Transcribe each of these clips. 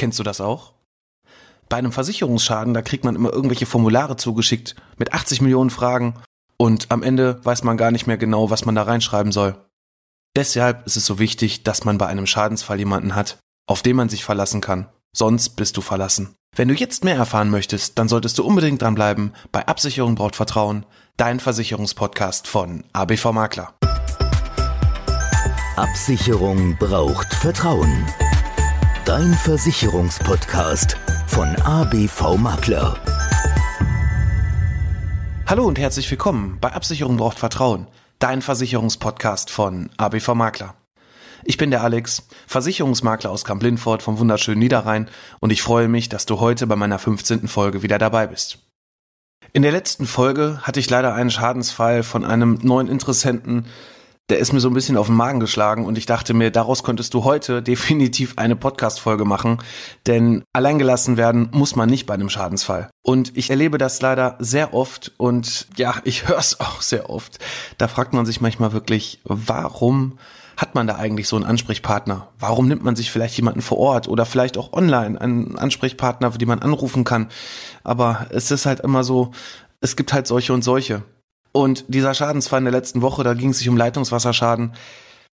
Kennst du das auch? Bei einem Versicherungsschaden, da kriegt man immer irgendwelche Formulare zugeschickt mit 80 Millionen Fragen und am Ende weiß man gar nicht mehr genau, was man da reinschreiben soll. Deshalb ist es so wichtig, dass man bei einem Schadensfall jemanden hat, auf den man sich verlassen kann. Sonst bist du verlassen. Wenn du jetzt mehr erfahren möchtest, dann solltest du unbedingt dranbleiben bei Absicherung braucht Vertrauen, dein Versicherungspodcast von ABV Makler. Absicherung braucht Vertrauen. Dein Versicherungspodcast von ABV Makler. Hallo und herzlich willkommen bei Absicherung braucht Vertrauen, dein Versicherungspodcast von ABV Makler. Ich bin der Alex, Versicherungsmakler aus Kamp-Lindfort vom wunderschönen Niederrhein und ich freue mich, dass du heute bei meiner 15. Folge wieder dabei bist. In der letzten Folge hatte ich leider einen Schadensfall von einem neuen Interessenten, der ist mir so ein bisschen auf den Magen geschlagen und ich dachte mir, daraus könntest du heute definitiv eine Podcast-Folge machen, denn alleingelassen werden muss man nicht bei einem Schadensfall. Und ich erlebe das leider sehr oft und ja, ich höre es auch sehr oft. Da fragt man sich manchmal wirklich, warum hat man da eigentlich so einen Ansprechpartner? Warum nimmt man sich vielleicht jemanden vor Ort oder vielleicht auch online einen Ansprechpartner, den man anrufen kann? Aber es ist halt immer so, es gibt halt solche und solche. Und dieser Schadensfall in der letzten Woche, da ging es sich um Leitungswasserschaden,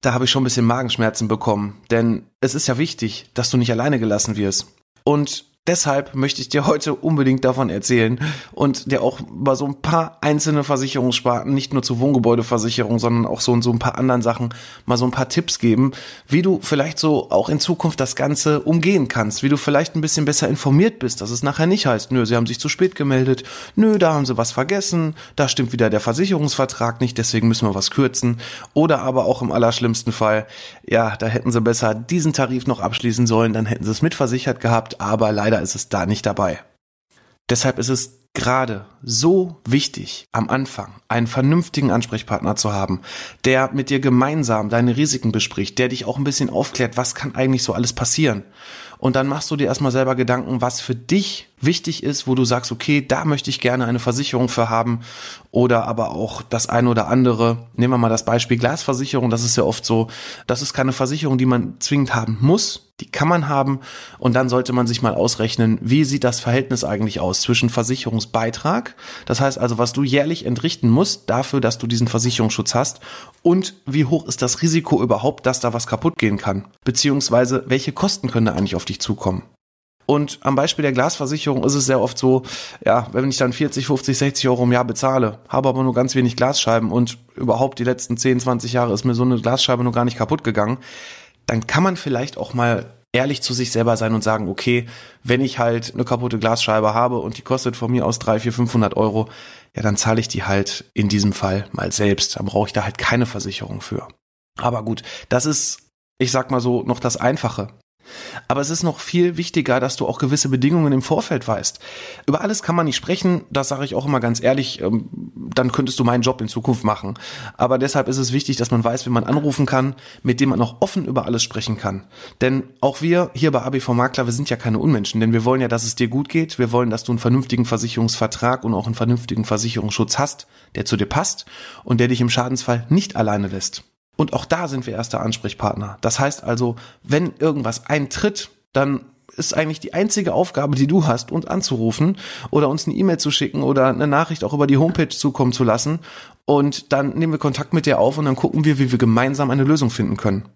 da habe ich schon ein bisschen Magenschmerzen bekommen. Denn es ist ja wichtig, dass du nicht alleine gelassen wirst. Und Deshalb möchte ich dir heute unbedingt davon erzählen und dir auch über so ein paar einzelne Versicherungssparten, nicht nur zur Wohngebäudeversicherung, sondern auch so und so ein paar anderen Sachen mal so ein paar Tipps geben, wie du vielleicht so auch in Zukunft das Ganze umgehen kannst, wie du vielleicht ein bisschen besser informiert bist, dass es nachher nicht heißt, nö, sie haben sich zu spät gemeldet, nö, da haben sie was vergessen, da stimmt wieder der Versicherungsvertrag nicht, deswegen müssen wir was kürzen. Oder aber auch im allerschlimmsten Fall, ja, da hätten sie besser diesen Tarif noch abschließen sollen, dann hätten sie es mitversichert gehabt, aber leider leider ist es da nicht dabei. Deshalb ist es gerade so wichtig, am Anfang einen vernünftigen Ansprechpartner zu haben, der mit dir gemeinsam deine Risiken bespricht, der dich auch ein bisschen aufklärt, was kann eigentlich so alles passieren. Und dann machst du dir erstmal selber Gedanken, was für dich wichtig ist, wo du sagst, okay, da möchte ich gerne eine Versicherung für haben oder aber auch das eine oder andere. Nehmen wir mal das Beispiel Glasversicherung, das ist ja oft so, das ist keine Versicherung, die man zwingend haben muss, die kann man haben. Und dann sollte man sich mal ausrechnen, wie sieht das Verhältnis eigentlich aus zwischen Versicherungsbeitrag, das heißt also, was du jährlich entrichten musst dafür, dass du diesen Versicherungsschutz hast und wie hoch ist das Risiko überhaupt, dass da was kaputt gehen kann, beziehungsweise welche Kosten können da eigentlich auf dich zukommen. Und am Beispiel der Glasversicherung ist es sehr oft so, ja, wenn ich dann 40, 50, 60 Euro im Jahr bezahle, habe aber nur ganz wenig Glasscheiben und überhaupt die letzten 10, 20 Jahre ist mir so eine Glasscheibe nur gar nicht kaputt gegangen, dann kann man vielleicht auch mal ehrlich zu sich selber sein und sagen, okay, wenn ich halt eine kaputte Glasscheibe habe und die kostet von mir aus 3, 4, 500 Euro, ja, dann zahle ich die halt in diesem Fall mal selbst. Dann brauche ich da halt keine Versicherung für. Aber gut, das ist, ich sag mal so, noch das Einfache. Aber es ist noch viel wichtiger, dass du auch gewisse Bedingungen im Vorfeld weißt. Über alles kann man nicht sprechen, das sage ich auch immer ganz ehrlich, ähm, dann könntest du meinen Job in Zukunft machen. Aber deshalb ist es wichtig, dass man weiß, wie man anrufen kann, mit dem man auch offen über alles sprechen kann. Denn auch wir hier bei ABV Makler, wir sind ja keine Unmenschen, denn wir wollen ja, dass es dir gut geht, wir wollen, dass du einen vernünftigen Versicherungsvertrag und auch einen vernünftigen Versicherungsschutz hast, der zu dir passt und der dich im Schadensfall nicht alleine lässt. Und auch da sind wir erster Ansprechpartner. Das heißt also, wenn irgendwas eintritt, dann ist eigentlich die einzige Aufgabe, die du hast, uns anzurufen oder uns eine E-Mail zu schicken oder eine Nachricht auch über die Homepage zukommen zu lassen. Und dann nehmen wir Kontakt mit dir auf und dann gucken wir, wie wir gemeinsam eine Lösung finden können.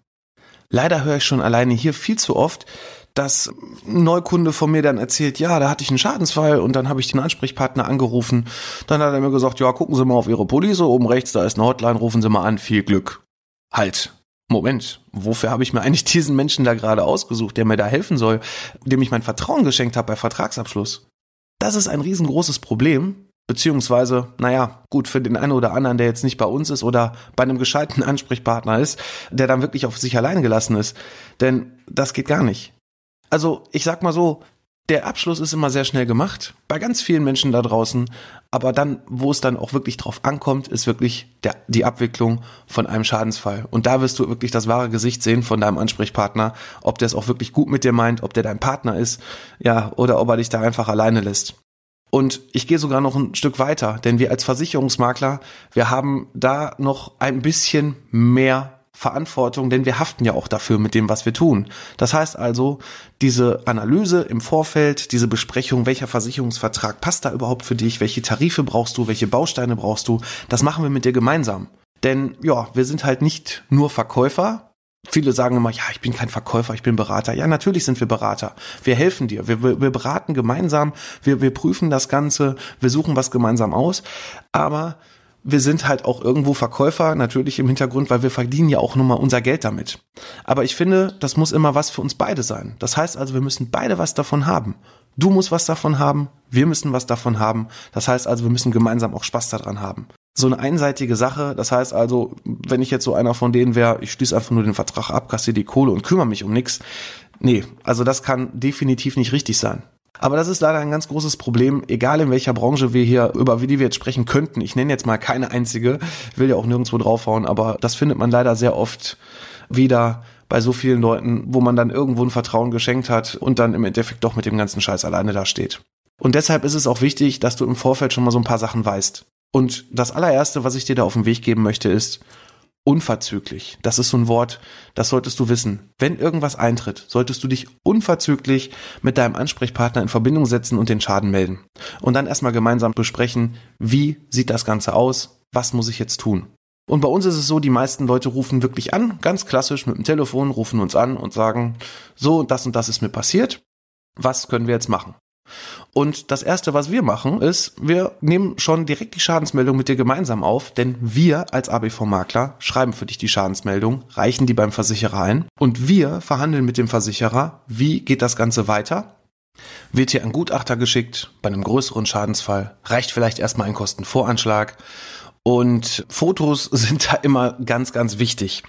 Leider höre ich schon alleine hier viel zu oft, dass ein Neukunde von mir dann erzählt, ja, da hatte ich einen Schadensfall und dann habe ich den Ansprechpartner angerufen. Dann hat er mir gesagt, ja, gucken Sie mal auf Ihre Police, oben rechts, da ist eine Hotline, rufen Sie mal an, viel Glück halt, Moment, wofür habe ich mir eigentlich diesen Menschen da gerade ausgesucht, der mir da helfen soll, dem ich mein Vertrauen geschenkt habe bei Vertragsabschluss? Das ist ein riesengroßes Problem, beziehungsweise, naja, gut, für den einen oder anderen, der jetzt nicht bei uns ist oder bei einem gescheiten Ansprechpartner ist, der dann wirklich auf sich allein gelassen ist. Denn das geht gar nicht. Also, ich sag mal so, der Abschluss ist immer sehr schnell gemacht, bei ganz vielen Menschen da draußen. Aber dann, wo es dann auch wirklich drauf ankommt, ist wirklich der, die Abwicklung von einem Schadensfall. Und da wirst du wirklich das wahre Gesicht sehen von deinem Ansprechpartner, ob der es auch wirklich gut mit dir meint, ob der dein Partner ist, ja, oder ob er dich da einfach alleine lässt. Und ich gehe sogar noch ein Stück weiter, denn wir als Versicherungsmakler, wir haben da noch ein bisschen mehr Verantwortung, denn wir haften ja auch dafür mit dem, was wir tun. Das heißt also, diese Analyse im Vorfeld, diese Besprechung, welcher Versicherungsvertrag passt da überhaupt für dich, welche Tarife brauchst du, welche Bausteine brauchst du, das machen wir mit dir gemeinsam. Denn ja, wir sind halt nicht nur Verkäufer, Viele sagen immer, ja, ich bin kein Verkäufer, ich bin Berater. Ja, natürlich sind wir Berater. Wir helfen dir. Wir, wir, wir beraten gemeinsam. Wir, wir prüfen das Ganze. Wir suchen was gemeinsam aus. Aber wir sind halt auch irgendwo Verkäufer, natürlich im Hintergrund, weil wir verdienen ja auch nur mal unser Geld damit. Aber ich finde, das muss immer was für uns beide sein. Das heißt also, wir müssen beide was davon haben. Du musst was davon haben, wir müssen was davon haben. Das heißt also, wir müssen gemeinsam auch Spaß daran haben so eine einseitige Sache. Das heißt also, wenn ich jetzt so einer von denen wäre, ich schließe einfach nur den Vertrag ab, kassiere die Kohle und kümmere mich um nichts. Nee, also das kann definitiv nicht richtig sein. Aber das ist leider ein ganz großes Problem, egal in welcher Branche wir hier, über die wir jetzt sprechen könnten. Ich nenne jetzt mal keine einzige, will ja auch nirgendwo draufhauen, aber das findet man leider sehr oft wieder bei so vielen Leuten, wo man dann irgendwo ein Vertrauen geschenkt hat und dann im Endeffekt doch mit dem ganzen Scheiß alleine da steht. Und deshalb ist es auch wichtig, dass du im Vorfeld schon mal so ein paar Sachen weißt. Und das allererste, was ich dir da auf den Weg geben möchte, ist unverzüglich. Das ist so ein Wort, das solltest du wissen. Wenn irgendwas eintritt, solltest du dich unverzüglich mit deinem Ansprechpartner in Verbindung setzen und den Schaden melden. Und dann erstmal gemeinsam besprechen, wie sieht das Ganze aus, was muss ich jetzt tun. Und bei uns ist es so, die meisten Leute rufen wirklich an, ganz klassisch mit dem Telefon, rufen uns an und sagen, so, das und das ist mir passiert, was können wir jetzt machen? Und das erste, was wir machen, ist, wir nehmen schon direkt die Schadensmeldung mit dir gemeinsam auf, denn wir als ABV-Makler schreiben für dich die Schadensmeldung, reichen die beim Versicherer ein und wir verhandeln mit dem Versicherer, wie geht das Ganze weiter. Wird hier ein Gutachter geschickt bei einem größeren Schadensfall? Reicht vielleicht erstmal ein Kostenvoranschlag? Und Fotos sind da immer ganz, ganz wichtig.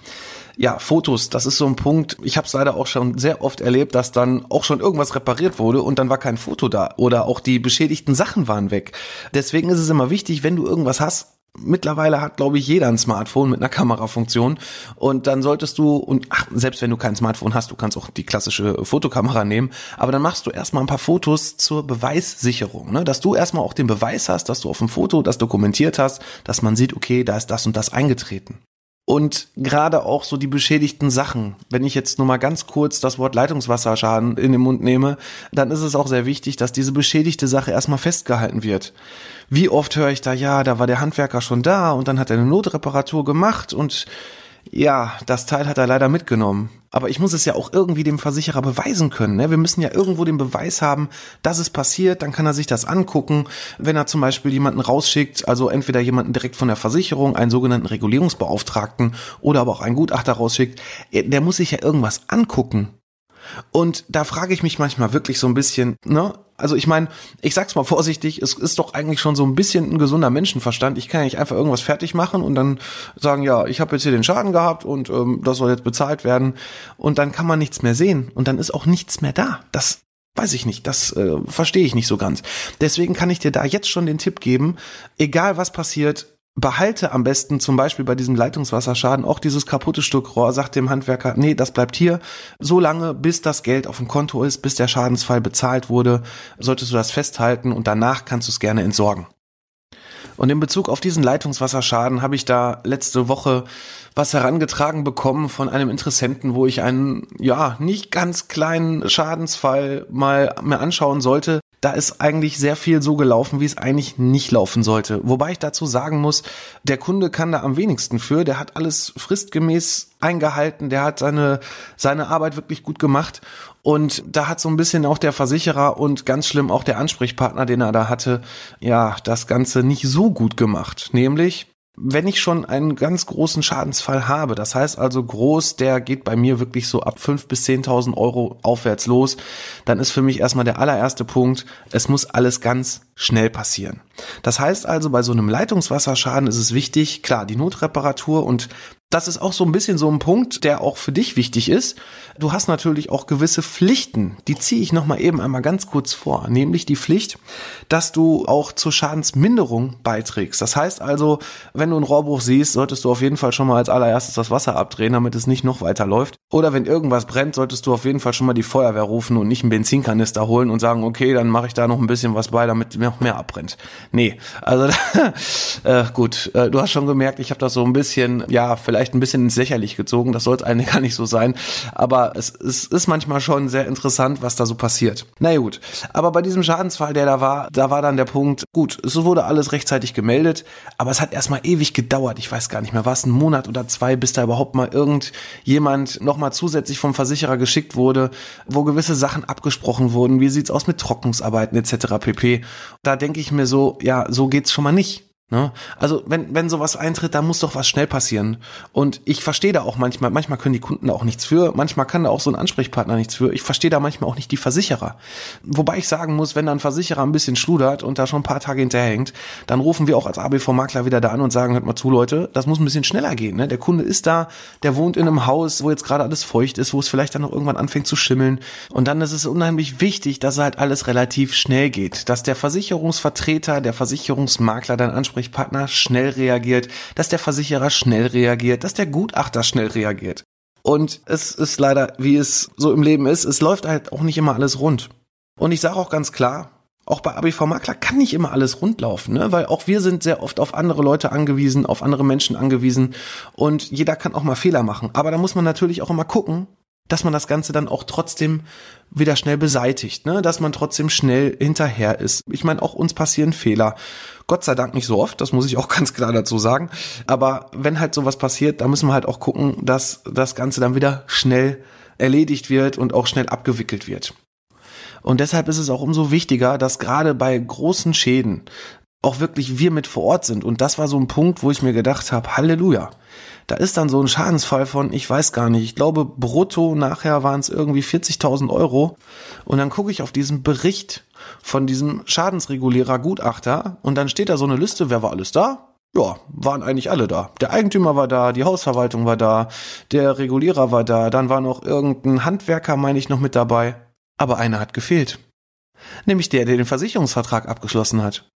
Ja, Fotos, das ist so ein Punkt. Ich habe es leider auch schon sehr oft erlebt, dass dann auch schon irgendwas repariert wurde und dann war kein Foto da oder auch die beschädigten Sachen waren weg. Deswegen ist es immer wichtig, wenn du irgendwas hast, Mittlerweile hat, glaube ich, jeder ein Smartphone mit einer Kamerafunktion. Und dann solltest du, und ach, selbst wenn du kein Smartphone hast, du kannst auch die klassische Fotokamera nehmen, aber dann machst du erstmal ein paar Fotos zur Beweissicherung. Ne? Dass du erstmal auch den Beweis hast, dass du auf dem Foto das dokumentiert hast, dass man sieht, okay, da ist das und das eingetreten. Und gerade auch so die beschädigten Sachen. Wenn ich jetzt nur mal ganz kurz das Wort Leitungswasserschaden in den Mund nehme, dann ist es auch sehr wichtig, dass diese beschädigte Sache erstmal festgehalten wird. Wie oft höre ich da, ja, da war der Handwerker schon da und dann hat er eine Notreparatur gemacht und ja, das Teil hat er leider mitgenommen. Aber ich muss es ja auch irgendwie dem Versicherer beweisen können. Ne? Wir müssen ja irgendwo den Beweis haben, dass es passiert. Dann kann er sich das angucken. Wenn er zum Beispiel jemanden rausschickt, also entweder jemanden direkt von der Versicherung, einen sogenannten Regulierungsbeauftragten oder aber auch einen Gutachter rausschickt, äh, der muss sich ja irgendwas angucken. Und da frage ich mich manchmal wirklich so ein bisschen, ne? Also ich meine, ich sag's mal vorsichtig, es ist doch eigentlich schon so ein bisschen ein gesunder Menschenverstand. Ich kann ja nicht einfach irgendwas fertig machen und dann sagen, ja, ich habe jetzt hier den Schaden gehabt und ähm, das soll jetzt bezahlt werden. Und dann kann man nichts mehr sehen und dann ist auch nichts mehr da. Das weiß ich nicht, das äh, verstehe ich nicht so ganz. Deswegen kann ich dir da jetzt schon den Tipp geben, egal was passiert, behalte am besten zum Beispiel bei diesem Leitungswasserschaden auch dieses kaputte Stück Rohr, sagt dem Handwerker, nee, das bleibt hier, so lange, bis das Geld auf dem Konto ist, bis der Schadensfall bezahlt wurde, solltest du das festhalten und danach kannst du es gerne entsorgen. Und in Bezug auf diesen Leitungswasserschaden habe ich da letzte Woche was herangetragen bekommen von einem Interessenten, wo ich einen, ja, nicht ganz kleinen Schadensfall mal mir anschauen sollte, da ist eigentlich sehr viel so gelaufen, wie es eigentlich nicht laufen sollte. Wobei ich dazu sagen muss, der Kunde kann da am wenigsten für. Der hat alles fristgemäß eingehalten. Der hat seine, seine Arbeit wirklich gut gemacht. Und da hat so ein bisschen auch der Versicherer und ganz schlimm auch der Ansprechpartner, den er da hatte, ja, das Ganze nicht so gut gemacht. Nämlich, wenn ich schon einen ganz großen Schadensfall habe, das heißt also groß, der geht bei mir wirklich so ab fünf bis zehntausend Euro aufwärts los, dann ist für mich erstmal der allererste Punkt, es muss alles ganz schnell passieren. Das heißt also, bei so einem Leitungswasserschaden ist es wichtig, klar, die Notreparatur und das ist auch so ein bisschen so ein Punkt, der auch für dich wichtig ist. Du hast natürlich auch gewisse Pflichten. Die ziehe ich nochmal eben einmal ganz kurz vor. Nämlich die Pflicht, dass du auch zur Schadensminderung beiträgst. Das heißt also, wenn du einen Rohrbruch siehst, solltest du auf jeden Fall schon mal als allererstes das Wasser abdrehen, damit es nicht noch weiter läuft. Oder wenn irgendwas brennt, solltest du auf jeden Fall schon mal die Feuerwehr rufen und nicht einen Benzinkanister holen und sagen, okay, dann mache ich da noch ein bisschen was bei, damit noch mehr abbrennt. Nee, also äh, gut, äh, du hast schon gemerkt, ich habe das so ein bisschen, ja, vielleicht vielleicht ein bisschen ins Lächerlich gezogen, das soll es eigentlich gar nicht so sein, aber es, es ist manchmal schon sehr interessant, was da so passiert. Na gut, aber bei diesem Schadensfall, der da war, da war dann der Punkt, gut, es wurde alles rechtzeitig gemeldet, aber es hat erstmal ewig gedauert, ich weiß gar nicht mehr was, ein Monat oder zwei, bis da überhaupt mal irgendjemand nochmal zusätzlich vom Versicherer geschickt wurde, wo gewisse Sachen abgesprochen wurden, wie sieht's aus mit Trocknungsarbeiten etc. pp. Da denke ich mir so, ja, so geht's schon mal nicht. Ne? Also wenn, wenn sowas eintritt, da muss doch was schnell passieren. Und ich verstehe da auch manchmal, manchmal können die Kunden da auch nichts für, manchmal kann da auch so ein Ansprechpartner nichts für. Ich verstehe da manchmal auch nicht die Versicherer. Wobei ich sagen muss, wenn da ein Versicherer ein bisschen schludert und da schon ein paar Tage hinterhängt, dann rufen wir auch als ABV-Makler wieder da an und sagen, hört mal zu, Leute, das muss ein bisschen schneller gehen. Ne? Der Kunde ist da, der wohnt in einem Haus, wo jetzt gerade alles feucht ist, wo es vielleicht dann noch irgendwann anfängt zu schimmeln. Und dann ist es unheimlich wichtig, dass halt alles relativ schnell geht. Dass der Versicherungsvertreter, der Versicherungsmakler dann anspricht, Ansprechpartner schnell reagiert, dass der Versicherer schnell reagiert, dass der Gutachter schnell reagiert. Und es ist leider, wie es so im Leben ist, es läuft halt auch nicht immer alles rund. Und ich sage auch ganz klar, auch bei ABV Makler kann nicht immer alles rundlaufen, ne? weil auch wir sind sehr oft auf andere Leute angewiesen, auf andere Menschen angewiesen und jeder kann auch mal Fehler machen. Aber da muss man natürlich auch immer gucken, dass man das Ganze dann auch trotzdem wieder schnell beseitigt, ne? dass man trotzdem schnell hinterher ist. Ich meine, auch uns passieren Fehler. Gott sei Dank nicht so oft, das muss ich auch ganz klar dazu sagen. Aber wenn halt sowas passiert, da müssen wir halt auch gucken, dass das Ganze dann wieder schnell erledigt wird und auch schnell abgewickelt wird. Und deshalb ist es auch umso wichtiger, dass gerade bei großen Schäden auch wirklich wir mit vor Ort sind. Und das war so ein Punkt, wo ich mir gedacht habe, Halleluja da ist dann so ein Schadensfall von, ich weiß gar nicht, ich glaube brutto nachher waren es irgendwie 40.000 Euro. Und dann gucke ich auf diesen Bericht von diesem Schadensregulierer Gutachter und dann steht da so eine Liste, wer war alles da? Ja, waren eigentlich alle da. Der Eigentümer war da, die Hausverwaltung war da, der Regulierer war da, dann war noch irgendein Handwerker, meine ich, noch mit dabei. Aber einer hat gefehlt. Nämlich der, der den Versicherungsvertrag abgeschlossen hat.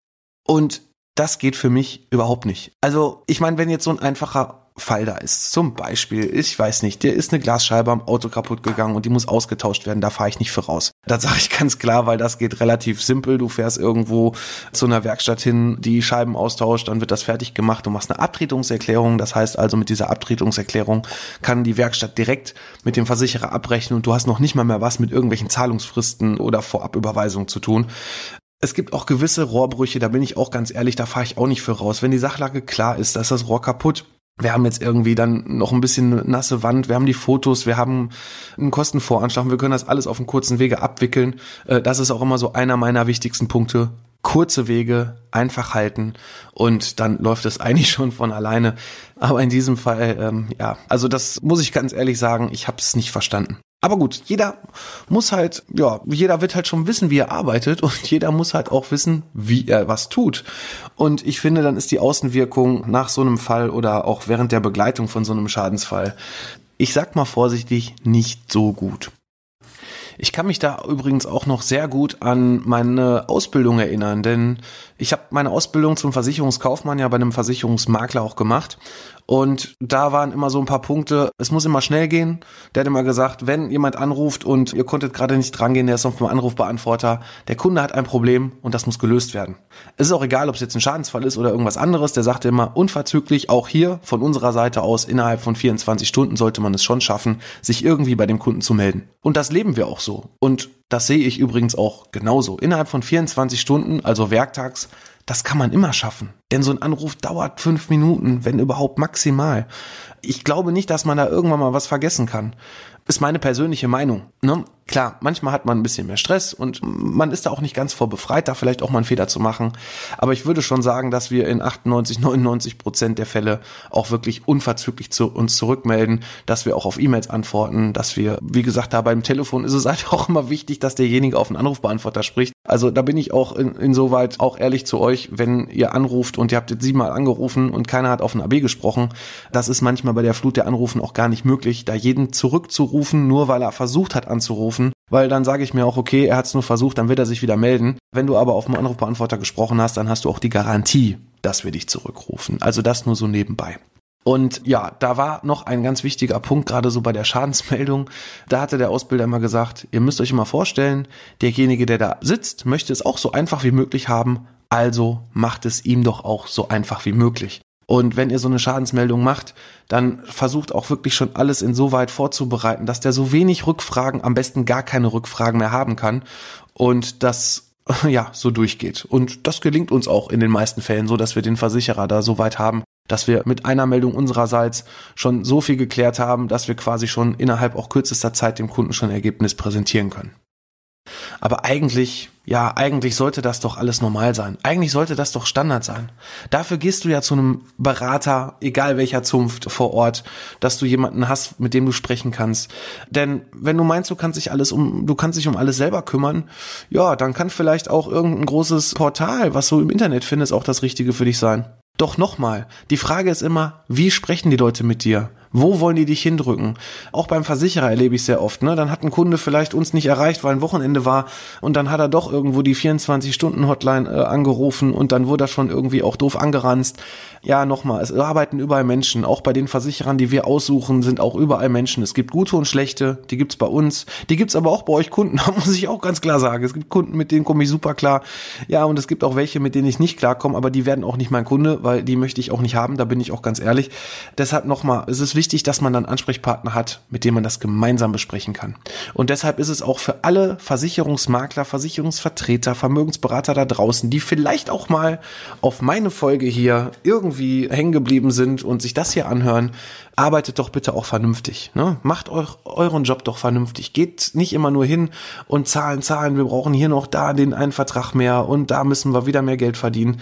Und das geht für mich überhaupt nicht. Also, ich meine, wenn jetzt so ein einfacher Fall da ist. Zum Beispiel, ich weiß nicht, dir ist eine Glasscheibe am Auto kaputt gegangen und die muss ausgetauscht werden, da fahre ich nicht für raus. Das sage ich ganz klar, weil das geht relativ simpel. Du fährst irgendwo zu einer Werkstatt hin, die Scheiben austauscht, dann wird das fertig gemacht, du machst eine Abtretungserklärung. Das heißt also, mit dieser Abtretungserklärung kann die Werkstatt direkt mit dem Versicherer abrechnen und du hast noch nicht mal mehr was mit irgendwelchen Zahlungsfristen oder Vorabüberweisungen zu tun. Es gibt auch gewisse Rohrbrüche, da bin ich auch ganz ehrlich, da fahre ich auch nicht für raus. Wenn die Sachlage klar ist, da ist das Rohr kaputt, wir haben jetzt irgendwie dann noch ein bisschen nasse Wand, wir haben die Fotos, wir haben einen Kostenvoranschlag, wir können das alles auf einem kurzen Wege abwickeln. Äh, das ist auch immer so einer meiner wichtigsten Punkte. Kurze Wege, einfach halten und dann läuft es eigentlich schon von alleine. Aber in diesem Fall, ähm, ja, also das muss ich ganz ehrlich sagen, ich habe es nicht verstanden. Aber gut, jeder muss halt, ja, jeder wird halt schon wissen, wie er arbeitet und jeder muss halt auch wissen, wie er was tut. Und ich finde, dann ist die Außenwirkung nach so einem Fall oder auch während der Begleitung von so einem Schadensfall, ich sag mal vorsichtig, nicht so gut. Ich kann mich da übrigens auch noch sehr gut an meine Ausbildung erinnern, denn ich habe meine Ausbildung zum Versicherungskaufmann ja bei einem Versicherungsmakler auch gemacht und da waren immer so ein paar Punkte, es muss immer schnell gehen. Der hat immer gesagt, wenn jemand anruft und ihr konntet gerade nicht drangehen, der ist auf dem Anrufbeantworter, der Kunde hat ein Problem und das muss gelöst werden. Es ist auch egal, ob es jetzt ein Schadensfall ist oder irgendwas anderes, der sagte immer unverzüglich, auch hier von unserer Seite aus, innerhalb von 24 Stunden sollte man es schon schaffen, sich irgendwie bei dem Kunden zu melden. Und das leben wir auch so. Und das sehe ich übrigens auch genauso. Innerhalb von 24 Stunden, also werktags, das kann man immer schaffen. Denn so ein Anruf dauert fünf Minuten, wenn überhaupt maximal. Ich glaube nicht, dass man da irgendwann mal was vergessen kann. Ist meine persönliche Meinung. Ne? Klar, manchmal hat man ein bisschen mehr Stress und man ist da auch nicht ganz vor befreit, da vielleicht auch mal einen Fehler zu machen. Aber ich würde schon sagen, dass wir in 98, 99 Prozent der Fälle auch wirklich unverzüglich zu uns zurückmelden, dass wir auch auf E-Mails antworten, dass wir, wie gesagt, da beim Telefon ist es halt auch immer wichtig, dass derjenige auf den Anrufbeantworter spricht. Also da bin ich auch in, insoweit auch ehrlich zu euch, wenn ihr anruft und ihr habt jetzt siebenmal angerufen und keiner hat auf den AB gesprochen. Das ist manchmal bei der Flut der Anrufen auch gar nicht möglich, da jeden zurückzurufen, nur weil er versucht hat anzurufen anrufen, weil dann sage ich mir auch, okay, er hat es nur versucht, dann wird er sich wieder melden. Wenn du aber auf dem Anrufbeantworter gesprochen hast, dann hast du auch die Garantie, dass wir dich zurückrufen. Also das nur so nebenbei. Und ja, da war noch ein ganz wichtiger Punkt, gerade so bei der Schadensmeldung. Da hatte der Ausbilder immer gesagt, ihr müsst euch immer vorstellen, derjenige, der da sitzt, möchte es auch so einfach wie möglich haben, also macht es ihm doch auch so einfach wie möglich. Und wenn ihr so eine Schadensmeldung macht, dann versucht auch wirklich schon alles insoweit vorzubereiten, dass der so wenig Rückfragen, am besten gar keine Rückfragen mehr haben kann und das ja so durchgeht. Und das gelingt uns auch in den meisten Fällen so, dass wir den Versicherer da so weit haben, dass wir mit einer Meldung unsererseits schon so viel geklärt haben, dass wir quasi schon innerhalb auch kürzester Zeit dem Kunden schon Ergebnis präsentieren können. Aber eigentlich, ja, eigentlich sollte das doch alles normal sein. Eigentlich sollte das doch Standard sein. Dafür gehst du ja zu einem Berater, egal welcher Zunft vor Ort, dass du jemanden hast, mit dem du sprechen kannst. Denn wenn du meinst, du kannst dich alles um, du kannst dich um alles selber kümmern, ja, dann kann vielleicht auch irgendein großes Portal, was du im Internet findest, auch das Richtige für dich sein. Doch nochmal, die Frage ist immer, wie sprechen die Leute mit dir? Wo wollen die dich hindrücken? Auch beim Versicherer erlebe ich sehr oft. Ne? Dann hat ein Kunde vielleicht uns nicht erreicht, weil ein Wochenende war und dann hat er doch irgendwo die 24-Stunden-Hotline äh, angerufen und dann wurde er schon irgendwie auch doof angeranzt. Ja, nochmal, es arbeiten überall Menschen. Auch bei den Versicherern, die wir aussuchen, sind auch überall Menschen. Es gibt gute und schlechte, die gibt's bei uns. Die gibt's aber auch bei euch Kunden, da muss ich auch ganz klar sagen. Es gibt Kunden, mit denen komme ich super klar. Ja, und es gibt auch welche, mit denen ich nicht klarkomme, aber die werden auch nicht mein Kunde, weil die möchte ich auch nicht haben, da bin ich auch ganz ehrlich. Deshalb nochmal, es ist wichtig, dass man dann Ansprechpartner hat, mit dem man das gemeinsam besprechen kann. Und deshalb ist es auch für alle Versicherungsmakler, Versicherungsvertreter, Vermögensberater da draußen, die vielleicht auch mal auf meine Folge hier irgendwie hängen geblieben sind und sich das hier anhören, arbeitet doch bitte auch vernünftig. Ne? Macht euch euren Job doch vernünftig. Geht nicht immer nur hin und zahlen, zahlen. Wir brauchen hier noch da den einen Vertrag mehr und da müssen wir wieder mehr Geld verdienen.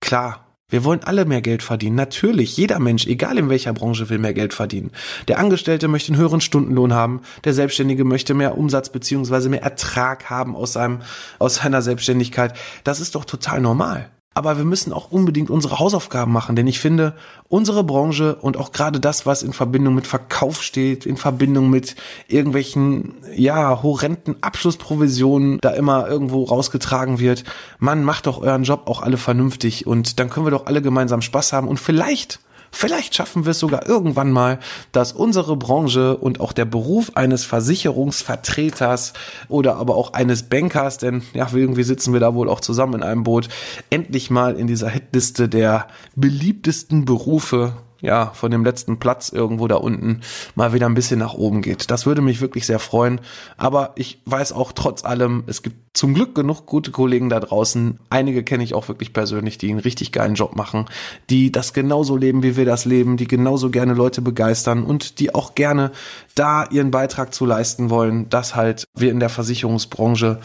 Klar, wir wollen alle mehr Geld verdienen. Natürlich, jeder Mensch, egal in welcher Branche, will mehr Geld verdienen. Der Angestellte möchte einen höheren Stundenlohn haben, der Selbstständige möchte mehr Umsatz beziehungsweise mehr Ertrag haben aus seinem, aus seiner Selbstständigkeit. Das ist doch total normal. Aber wir müssen auch unbedingt unsere Hausaufgaben machen, denn ich finde, unsere Branche und auch gerade das, was in Verbindung mit Verkauf steht, in Verbindung mit irgendwelchen, ja, horrenden Abschlussprovisionen da immer irgendwo rausgetragen wird, man macht doch euren Job auch alle vernünftig und dann können wir doch alle gemeinsam Spaß haben und vielleicht Vielleicht schaffen wir es sogar irgendwann mal, dass unsere Branche und auch der Beruf eines Versicherungsvertreters oder aber auch eines Bankers, denn ja, irgendwie sitzen wir da wohl auch zusammen in einem Boot, endlich mal in dieser Hitliste der beliebtesten Berufe ja, von dem letzten Platz irgendwo da unten mal wieder ein bisschen nach oben geht. Das würde mich wirklich sehr freuen. Aber ich weiß auch trotz allem, es gibt zum Glück genug gute Kollegen da draußen. Einige kenne ich auch wirklich persönlich, die einen richtig geilen Job machen, die das genauso leben, wie wir das leben, die genauso gerne Leute begeistern und die auch gerne da ihren Beitrag zu leisten wollen, dass halt wir in der Versicherungsbranche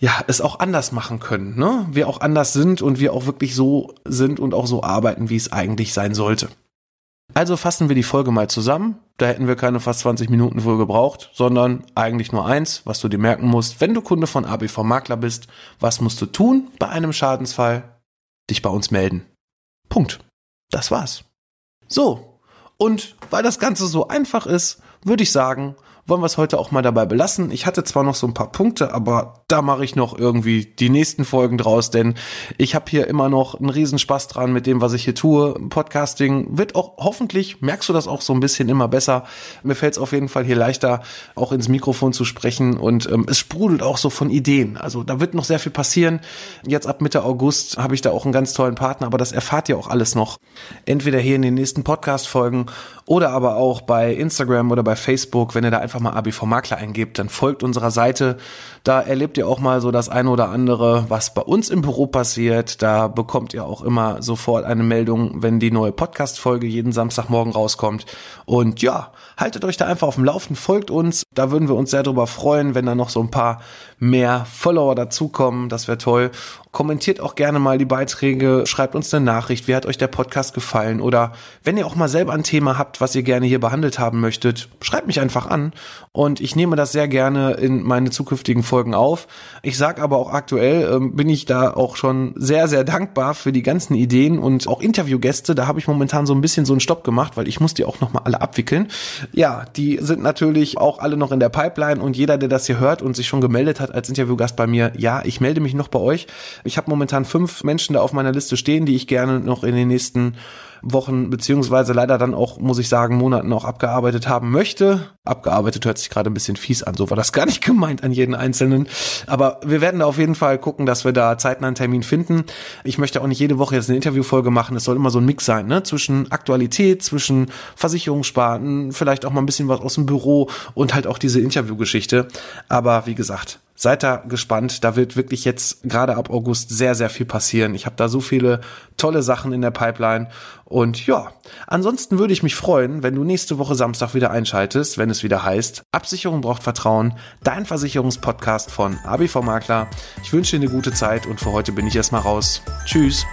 ja, es auch anders machen können, ne? Wir auch anders sind und wir auch wirklich so sind und auch so arbeiten, wie es eigentlich sein sollte. Also fassen wir die Folge mal zusammen. Da hätten wir keine fast 20 Minuten wohl gebraucht, sondern eigentlich nur eins, was du dir merken musst. Wenn du Kunde von ABV Makler bist, was musst du tun bei einem Schadensfall? Dich bei uns melden. Punkt. Das war's. So. Und weil das Ganze so einfach ist, würde ich sagen, wollen wir es heute auch mal dabei belassen. Ich hatte zwar noch so ein paar Punkte, aber da mache ich noch irgendwie die nächsten Folgen draus, denn ich habe hier immer noch einen Riesenspaß dran mit dem, was ich hier tue. Podcasting wird auch hoffentlich, merkst du das auch so ein bisschen immer besser. Mir fällt es auf jeden Fall hier leichter, auch ins Mikrofon zu sprechen und ähm, es sprudelt auch so von Ideen. Also da wird noch sehr viel passieren. Jetzt ab Mitte August habe ich da auch einen ganz tollen Partner, aber das erfahrt ihr auch alles noch. Entweder hier in den nächsten Podcast-Folgen oder aber auch bei Instagram oder bei Facebook, wenn ihr da einfach mal ABV Makler eingebt, dann folgt unserer Seite. Da erlebt ihr auch mal so das eine oder andere, was bei uns im Büro passiert. Da bekommt ihr auch immer sofort eine Meldung, wenn die neue Podcast-Folge jeden Samstagmorgen rauskommt. Und ja, haltet euch da einfach auf dem Laufen, folgt uns. Da würden wir uns sehr drüber freuen, wenn da noch so ein paar mehr Follower dazukommen. Das wäre toll. Kommentiert auch gerne mal die Beiträge, schreibt uns eine Nachricht, wie hat euch der Podcast gefallen oder wenn ihr auch mal selber ein Thema habt, was ihr gerne hier behandelt haben möchtet, schreibt mich einfach an und ich nehme das sehr gerne in meine zukünftigen Folgen auf. Ich sage aber auch aktuell ähm, bin ich da auch schon sehr, sehr dankbar für die ganzen Ideen und auch Interviewgäste. Da habe ich momentan so ein bisschen so einen Stopp gemacht, weil ich muss die auch nochmal alle abwickeln. Ja, die sind natürlich auch alle noch in der Pipeline und jeder, der das hier hört und sich schon gemeldet hat als Interviewgast bei mir, ja, ich melde mich noch bei euch Ich habe momentan fünf Menschen da auf meiner Liste stehen, die ich gerne noch in den nächsten Wochen beziehungsweise leider dann auch, muss ich sagen, Monaten auch abgearbeitet haben möchte. Abgearbeitet hört sich gerade ein bisschen fies an, so war das gar nicht gemeint an jeden Einzelnen. Aber wir werden da auf jeden Fall gucken, dass wir da zeitnah einen Termin finden. Ich möchte auch nicht jede Woche jetzt eine Interviewfolge machen. Es soll immer so ein Mix sein, ne? Zwischen Aktualität, zwischen Versicherungssparten, vielleicht auch mal ein bisschen was aus dem Büro und halt auch diese Interviewgeschichte. Aber wie gesagt, seid da gespannt. Da wird wirklich jetzt gerade ab August sehr, sehr viel passieren. Ich habe da so viele tolle Sachen in der Pipeline. Und ja, ansonsten würde ich mich freuen, wenn du nächste Woche Samstag wieder einschaltest, wenn es wieder heißt, Absicherung braucht Vertrauen, dein Versicherungspodcast von ABV Makler. Ich wünsche dir eine gute Zeit und für heute bin ich erstmal raus. Tschüss.